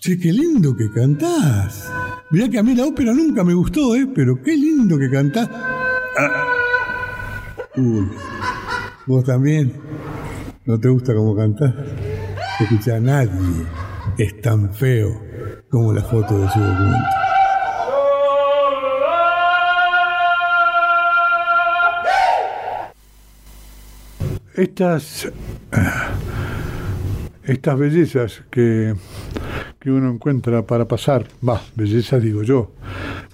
Che, qué lindo que cantás. Mirá que a mí la ópera nunca me gustó, ¿eh? Pero qué lindo que cantás. Ah. Uy, vos también. ¿No te gusta cómo cantás? Escucha, nadie es tan feo como la foto de su documento. Estas, estas bellezas que, que uno encuentra para pasar, va, bellezas digo yo.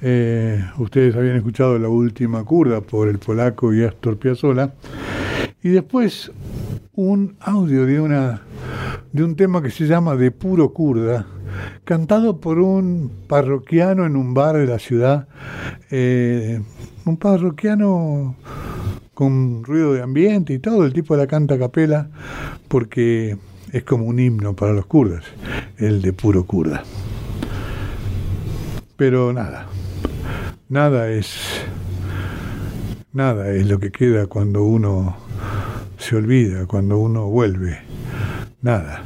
Eh, ustedes habían escuchado la última curda por el polaco y Astor Piazzolla. Y después un audio de, una, de un tema que se llama De Puro Kurda, cantado por un parroquiano en un bar de la ciudad, eh, un parroquiano con ruido de ambiente y todo, el tipo la canta a capela porque es como un himno para los kurdas, el de puro kurda. Pero nada, nada es nada es lo que queda cuando uno se olvida cuando uno vuelve. Nada.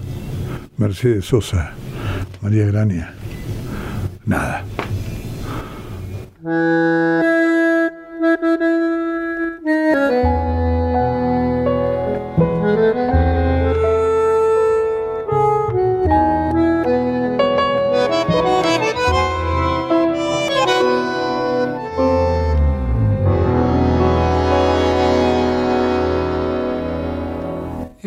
Mercedes Sosa, María Grania. Nada.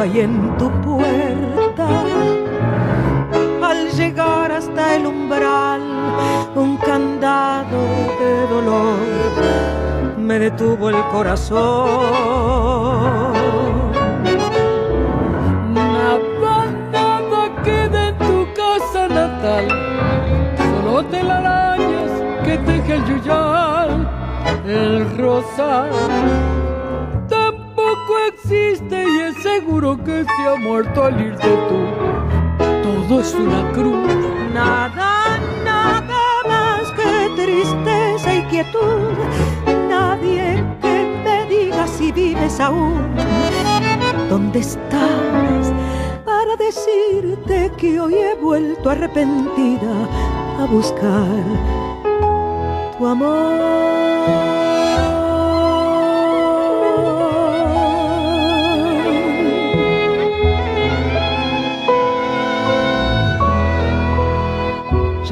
hay en tu puerta. Al llegar hasta el umbral, un candado de dolor me detuvo el corazón. Nada, nada queda en tu casa natal, solo telarañas que teje el yuyal, el rosal seguro que se ha muerto al irte tú. Todo es una cruz. Nada, nada más que tristeza y quietud. Nadie que me diga si vives aún. ¿Dónde estás? Para decirte que hoy he vuelto arrepentida a buscar tu amor.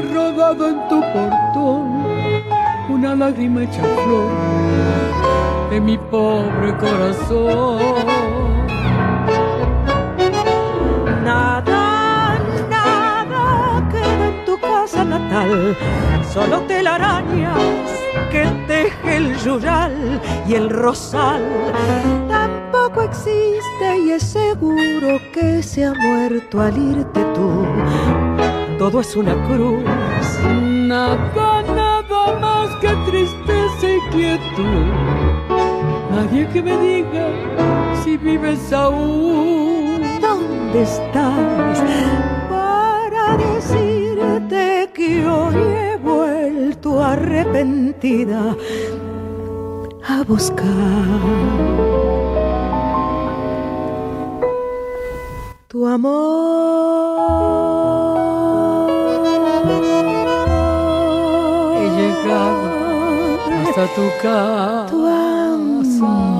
rodado en tu portón una lágrima hecha flor de mi pobre corazón. Nada, nada queda en tu casa natal, solo telarañas que teje el yural y el rosal. Tampoco existe y es seguro que se ha muerto al irte tú todo es una cruz. Nada, nada más que tristeza y quietud. Nadie que me diga si vives aún. ¿Dónde estás? Para decirte que hoy he vuelto arrepentida a buscar tu amor. Hasta tu casa.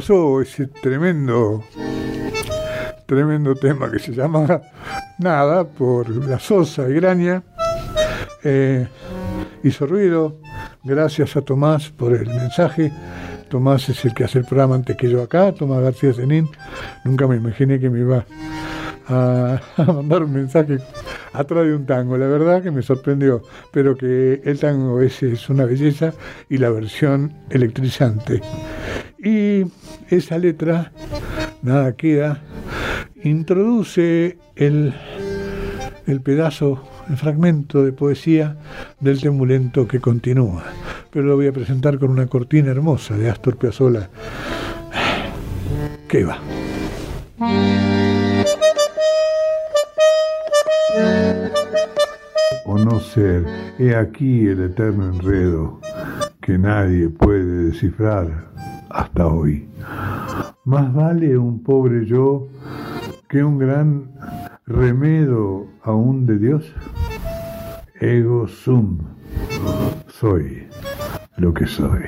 Pasó, ese tremendo, tremendo tema que se llama Nada por la Sosa y Graña, eh, hizo ruido. Gracias a Tomás por el mensaje. Tomás es el que hace el programa antes que yo acá, Tomás García Zenín. Nunca me imaginé que me iba a, mandar un mensaje atrás de un tango. La verdad que me sorprendió, pero que el tango ese es una belleza y la versión electrizante. Y esa letra, nada queda, introduce el, el pedazo, el fragmento de poesía del temulento que continúa. Pero lo voy a presentar con una cortina hermosa de Astor Piazzolla. ¿Qué va? No ser, he aquí el eterno enredo que nadie puede descifrar hasta hoy. Más vale un pobre yo que un gran remedo aún de Dios. Ego sum, soy lo que soy.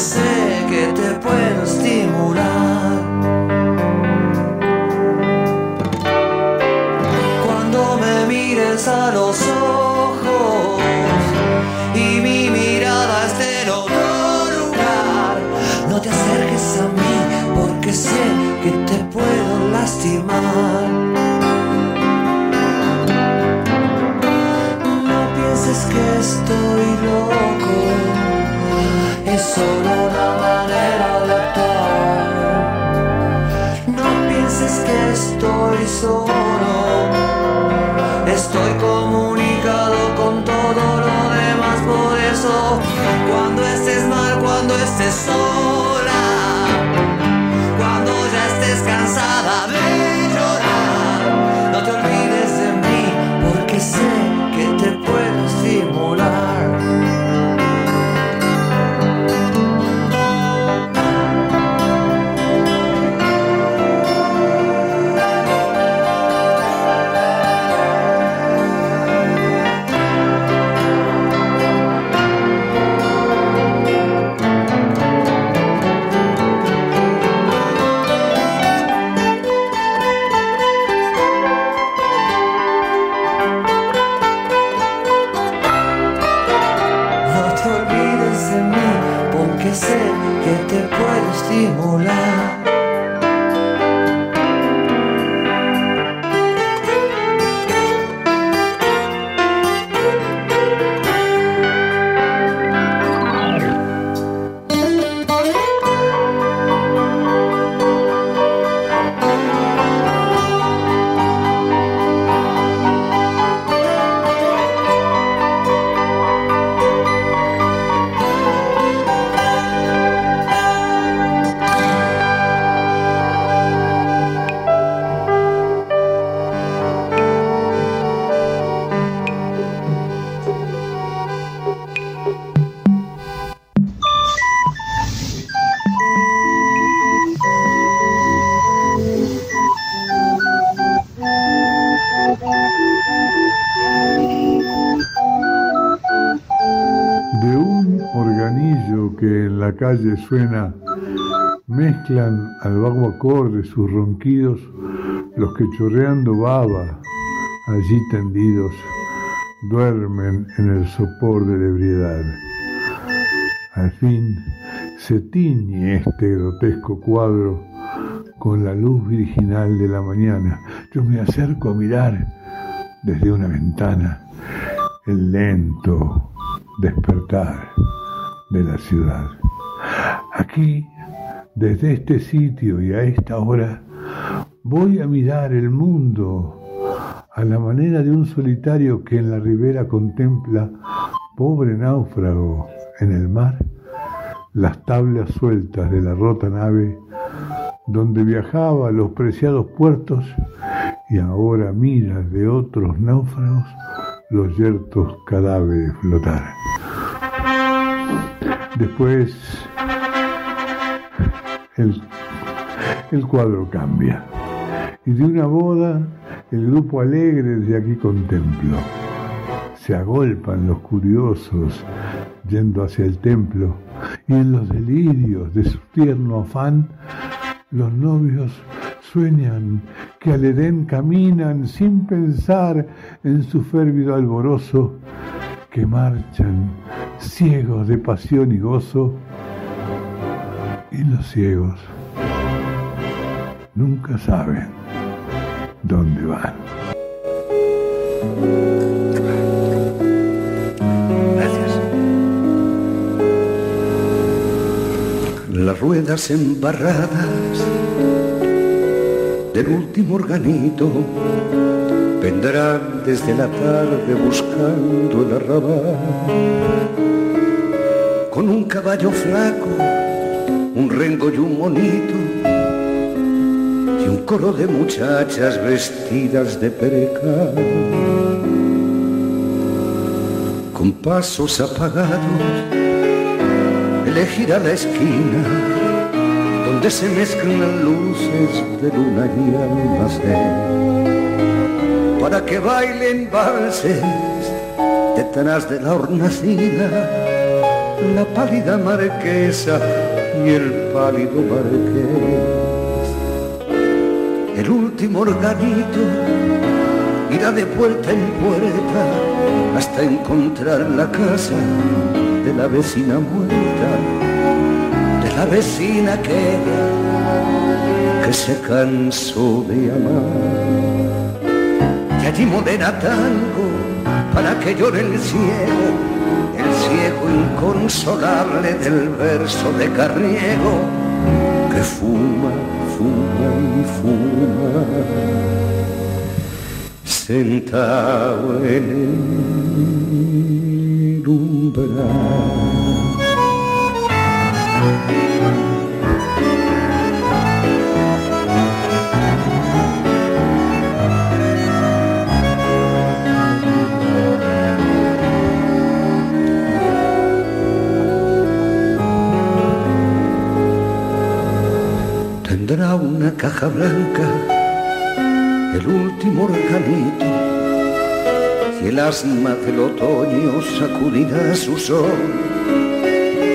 sé que te puedo estimular. Cuando me mires a los ojos y mi mirada esté en otro lugar, no te acerques a mí porque sé que te puedo lastimar. No pienses que estoy loco solo una manera de actuar. No pienses que estoy solo, estoy comunicado con todo lo demás, por eso cuando estés mal, cuando estés sola, cuando ya estés cansada de... calle suena, mezclan al vago acorde sus ronquidos los que chorreando baba, allí tendidos, duermen en el sopor de la ebriedad. Al fin se tiñe este grotesco cuadro con la luz virginal de la mañana. Yo me acerco a mirar desde una ventana el lento despertar de la ciudad. Aquí, desde este sitio y a esta hora, voy a mirar el mundo a la manera de un solitario que en la ribera contempla, pobre náufrago en el mar, las tablas sueltas de la rota nave donde viajaba a los preciados puertos y ahora mira de otros náufragos los yertos cadáveres flotar. Después el, cuadro cambia y de una boda el grupo alegre de aquí contemplo. Se agolpan los curiosos yendo hacia el templo y en los delirios de su tierno afán los novios sueñan que al Edén caminan sin pensar en su férvido alborozo, que marchan ciegos de pasión y gozo, y los ciegos nunca saben dónde van. Gracias. Las ruedas embarradas del último organito vendrán desde la tarde buscando el arrabal con un caballo flaco, un rengo y un monito y un coro de muchachas vestidas de pereca. Con pasos apagados elegirá la esquina donde se mezclan luces de luna y almacén para que bailen valses detrás de la hornacina la pálida marquesa y el pálido marqués el último organito irá de puerta en puerta hasta encontrar la casa de la vecina muerta, de la vecina aquella que se cansó de amar. Y allí modera tango para que llore el ciego, el ciego inconsolable del verso de Carniego, que fuma, fuma y fuma, sentado en el umbral. Caja blanca, el último organito, y el asma del otoño sacudirá su sol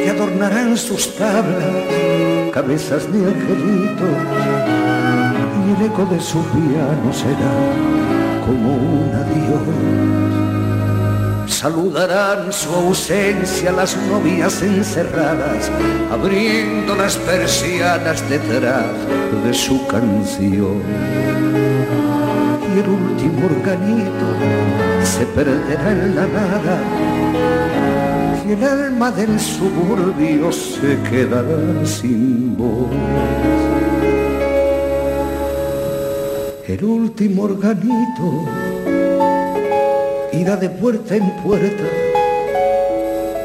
y adornarán sus tablas cabezas de angelitos y el eco de su piano será como un adiós. Saludarán su ausencia las novias encerradas, abriendo las persianas detrás de su canción. Y el último organito se perderá en la nada, y el alma del suburbio se quedará sin voz. El último organito irá de puerta en puerta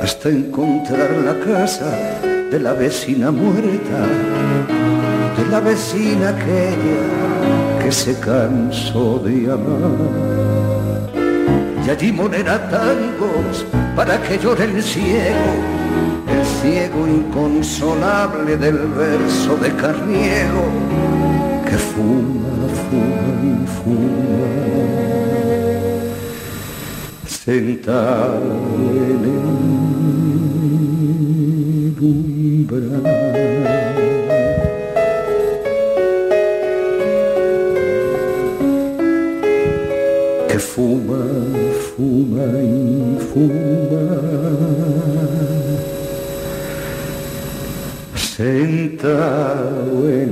hasta encontrar la casa de la vecina muerta, de la vecina aquella que se cansó de amar. Y allí monera tangos para que llore el ciego, el ciego inconsolable del verso de Carniego, que fuma, fuma y fuma sentar em um Que fuma, fuma e fuma. Sentado em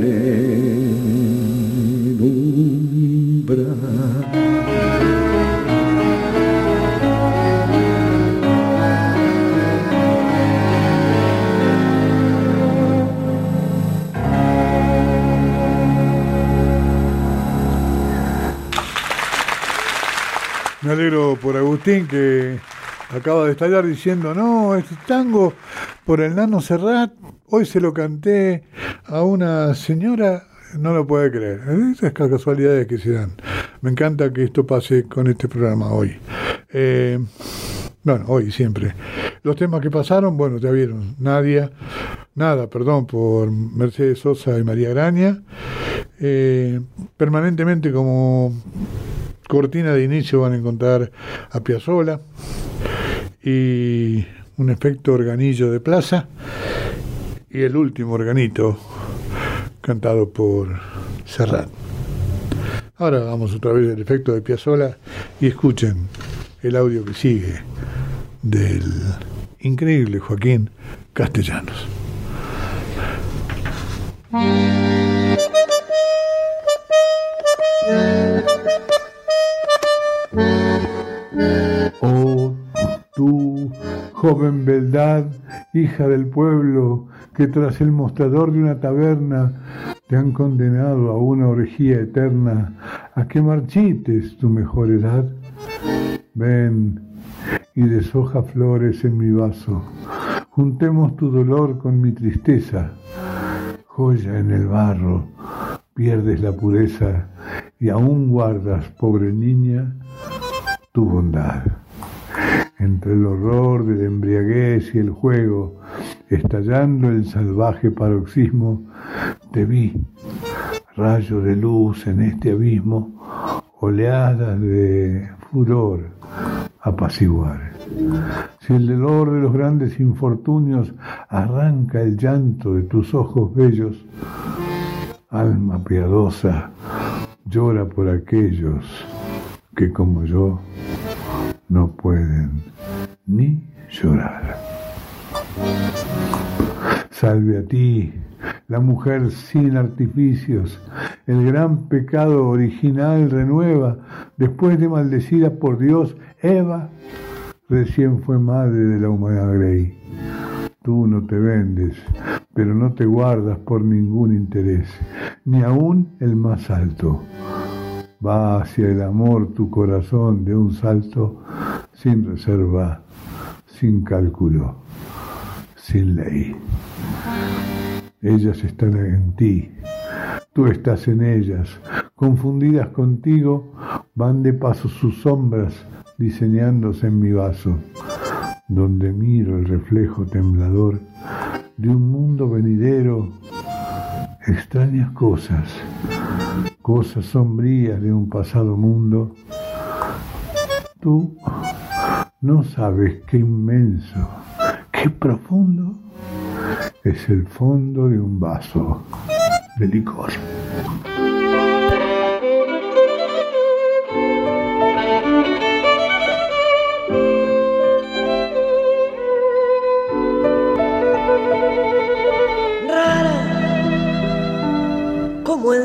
Me alegro por Agustín que acaba de estallar diciendo, no, este tango por el Nano Serrat, hoy se lo canté a una señora, no lo puede creer. Esas casualidades que se dan. Me encanta que esto pase con este programa hoy. Eh, bueno, hoy siempre. Los temas que pasaron, bueno, ya vieron. Nadia, nada, perdón, por Mercedes Sosa y María Graña. Eh, permanentemente como cortina de inicio van a encontrar a Piazzola y un efecto organillo de plaza y el último organito cantado por Serrat. Ahora vamos otra vez al efecto de Piazzola y escuchen el audio que sigue del increíble Joaquín Castellanos. Joven beldad, hija del pueblo, que tras el mostrador de una taberna te han condenado a una orgía eterna, a que marchites tu mejor edad. Ven y deshoja flores en mi vaso, juntemos tu dolor con mi tristeza, joya en el barro, pierdes la pureza y aún guardas, pobre niña, tu bondad. Entre el horror de la embriaguez y el juego, estallando el salvaje paroxismo, te vi, rayo de luz en este abismo, oleadas de furor apaciguar. Si el dolor de los grandes infortunios arranca el llanto de tus ojos bellos, alma piadosa, llora por aquellos que como yo no pueden ni llorar. Salve a ti, la mujer sin artificios, el gran pecado original renueva, después de maldecida por Dios, Eva recién fue madre de la humanidad Grey. Tú no te vendes, pero no te guardas por ningún interés, ni aún el más alto. Va hacia el amor tu corazón de un salto sin reserva, sin cálculo, sin ley. Ellas están en ti, tú estás en ellas. Confundidas contigo, van de paso sus sombras diseñándose en mi vaso, donde miro el reflejo temblador de un mundo venidero, extrañas cosas cosas sombrías de un pasado mundo, tú no sabes qué inmenso, qué profundo es el fondo de un vaso de licor.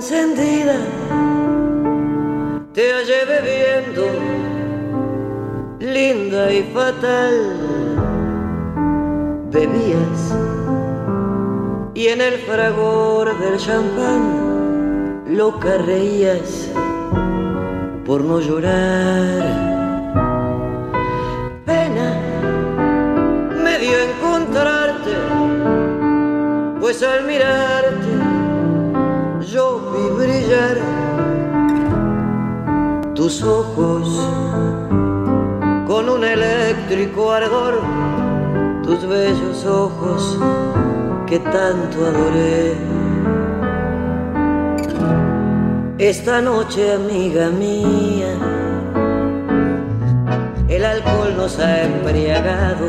Encendida, te hallé bebiendo, linda y fatal. Bebías y en el fragor del champán loca reías por no llorar. Pena me dio encontrarte, pues al vi tus ojos con un eléctrico ardor, tus bellos ojos que tanto adoré. Esta noche, amiga mía, el alcohol nos ha embriagado.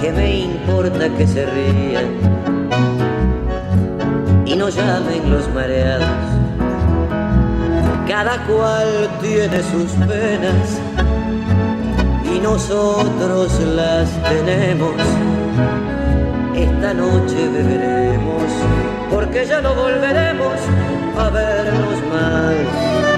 ¿Qué me importa que se rían? Y no llamen los mareados. Cada cual tiene sus penas y nosotros las tenemos. esta noche beberemos, porque ya no volveremos a vernos más.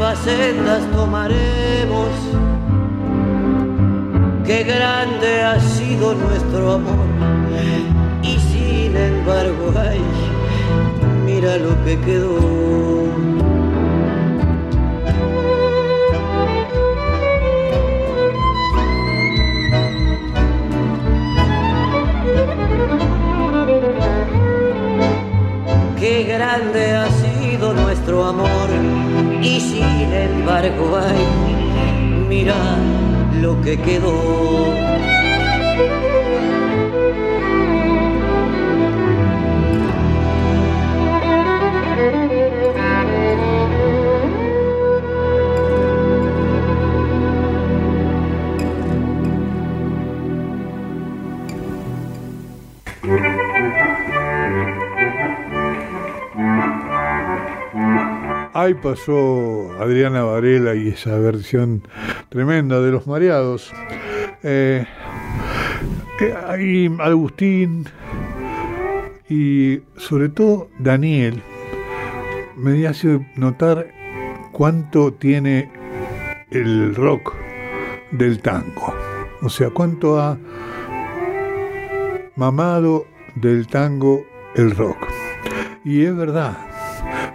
nuevas tomaremos. Qué grande ha sido nuestro amor y sin embargo, ay, mira lo que quedó. Qué grande ha sido nuestro amor y sin embargo, ay, mira lo que quedó. Pasó Adriana Varela y esa versión tremenda de Los Mareados. Eh, eh, Agustín y sobre todo Daniel me hace notar cuánto tiene el rock del tango. O sea, cuánto ha mamado del tango el rock. Y es verdad,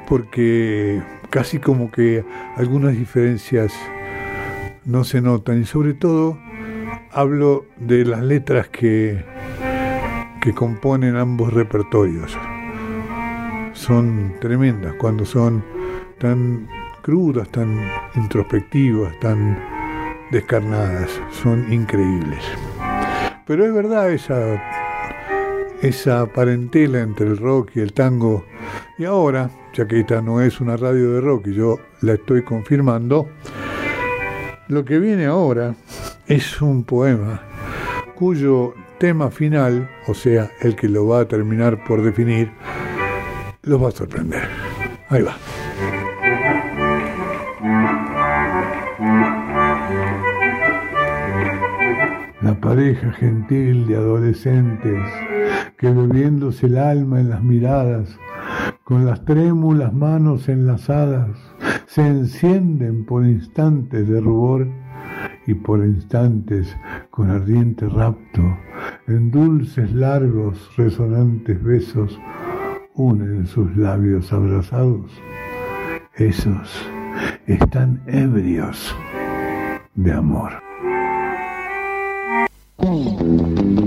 porque casi como que algunas diferencias no se notan y sobre todo hablo de las letras que, que componen ambos repertorios. Son tremendas cuando son tan crudas, tan introspectivas, tan descarnadas, son increíbles. Pero es verdad esa, esa parentela entre el rock y el tango y ahora ya que esta no es una radio de rock y yo la estoy confirmando, lo que viene ahora es un poema cuyo tema final, o sea, el que lo va a terminar por definir, los va a sorprender. Ahí va. Pareja gentil de adolescentes que bebiéndose el alma en las miradas con las trémulas manos enlazadas, se encienden por instantes de rubor y por instantes con ardiente rapto, en dulces, largos, resonantes besos, unen sus labios abrazados. Esos están ebrios de amor. Que mordió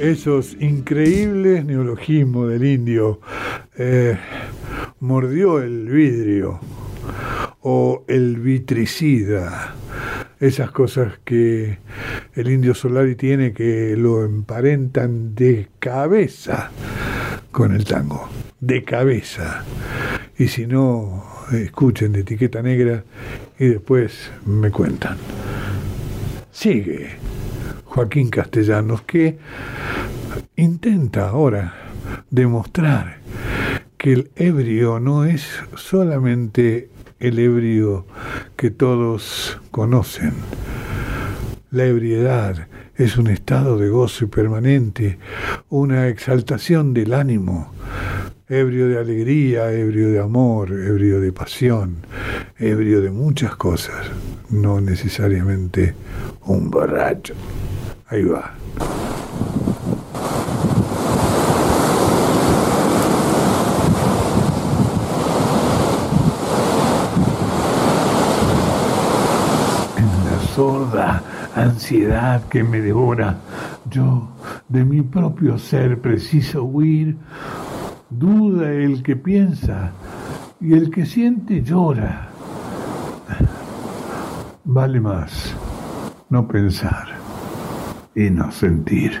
Esos increíbles neologismos del indio. Eh, mordió el vidrio o el vitricida esas cosas que el indio Solari tiene que lo emparentan de cabeza con el tango, de cabeza. Y si no, escuchen de etiqueta negra y después me cuentan. Sigue Joaquín Castellanos que intenta ahora demostrar que el ebrio no es solamente el ebrio que todos conocen. La ebriedad es un estado de goce permanente, una exaltación del ánimo, ebrio de alegría, ebrio de amor, ebrio de pasión, ebrio de muchas cosas, no necesariamente un borracho. Ahí va. sorda ansiedad que me devora. Yo de mi propio ser preciso huir. Duda el que piensa y el que siente llora. Vale más no pensar y no sentir.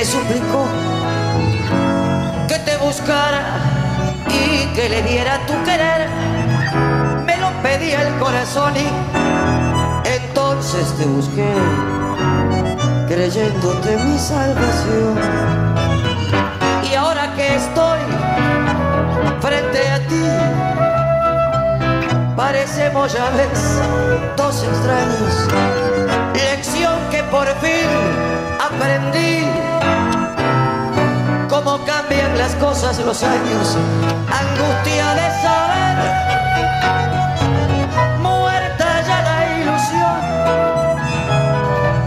me suplicó que te buscara y que le diera tu querer. Me lo pedía el corazón y entonces te busqué, creyéndote mi salvación. Y ahora que estoy frente a ti, parecemos ya ves dos extraños. Lección que por fin aprendí cambian las cosas los años, angustia de saber, muerta ya la ilusión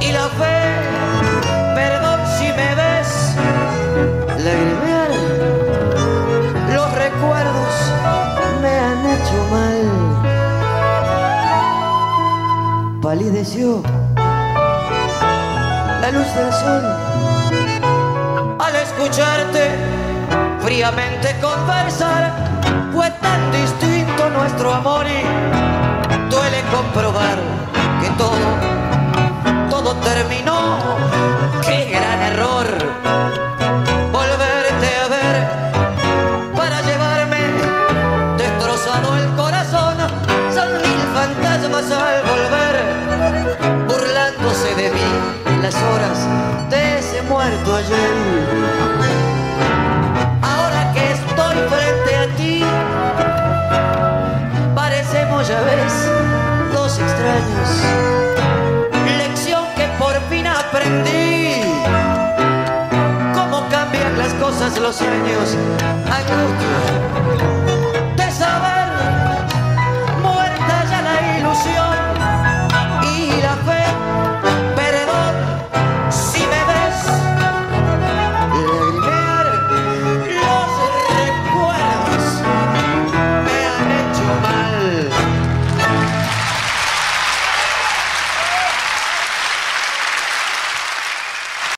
y la fe, perdón si me ves, lagrimear, los recuerdos me han hecho mal, palideció la luz del sol escucharte fríamente conversar. Fue tan distinto nuestro amor y duele comprobar que todo, todo terminó. Qué los años. Angustia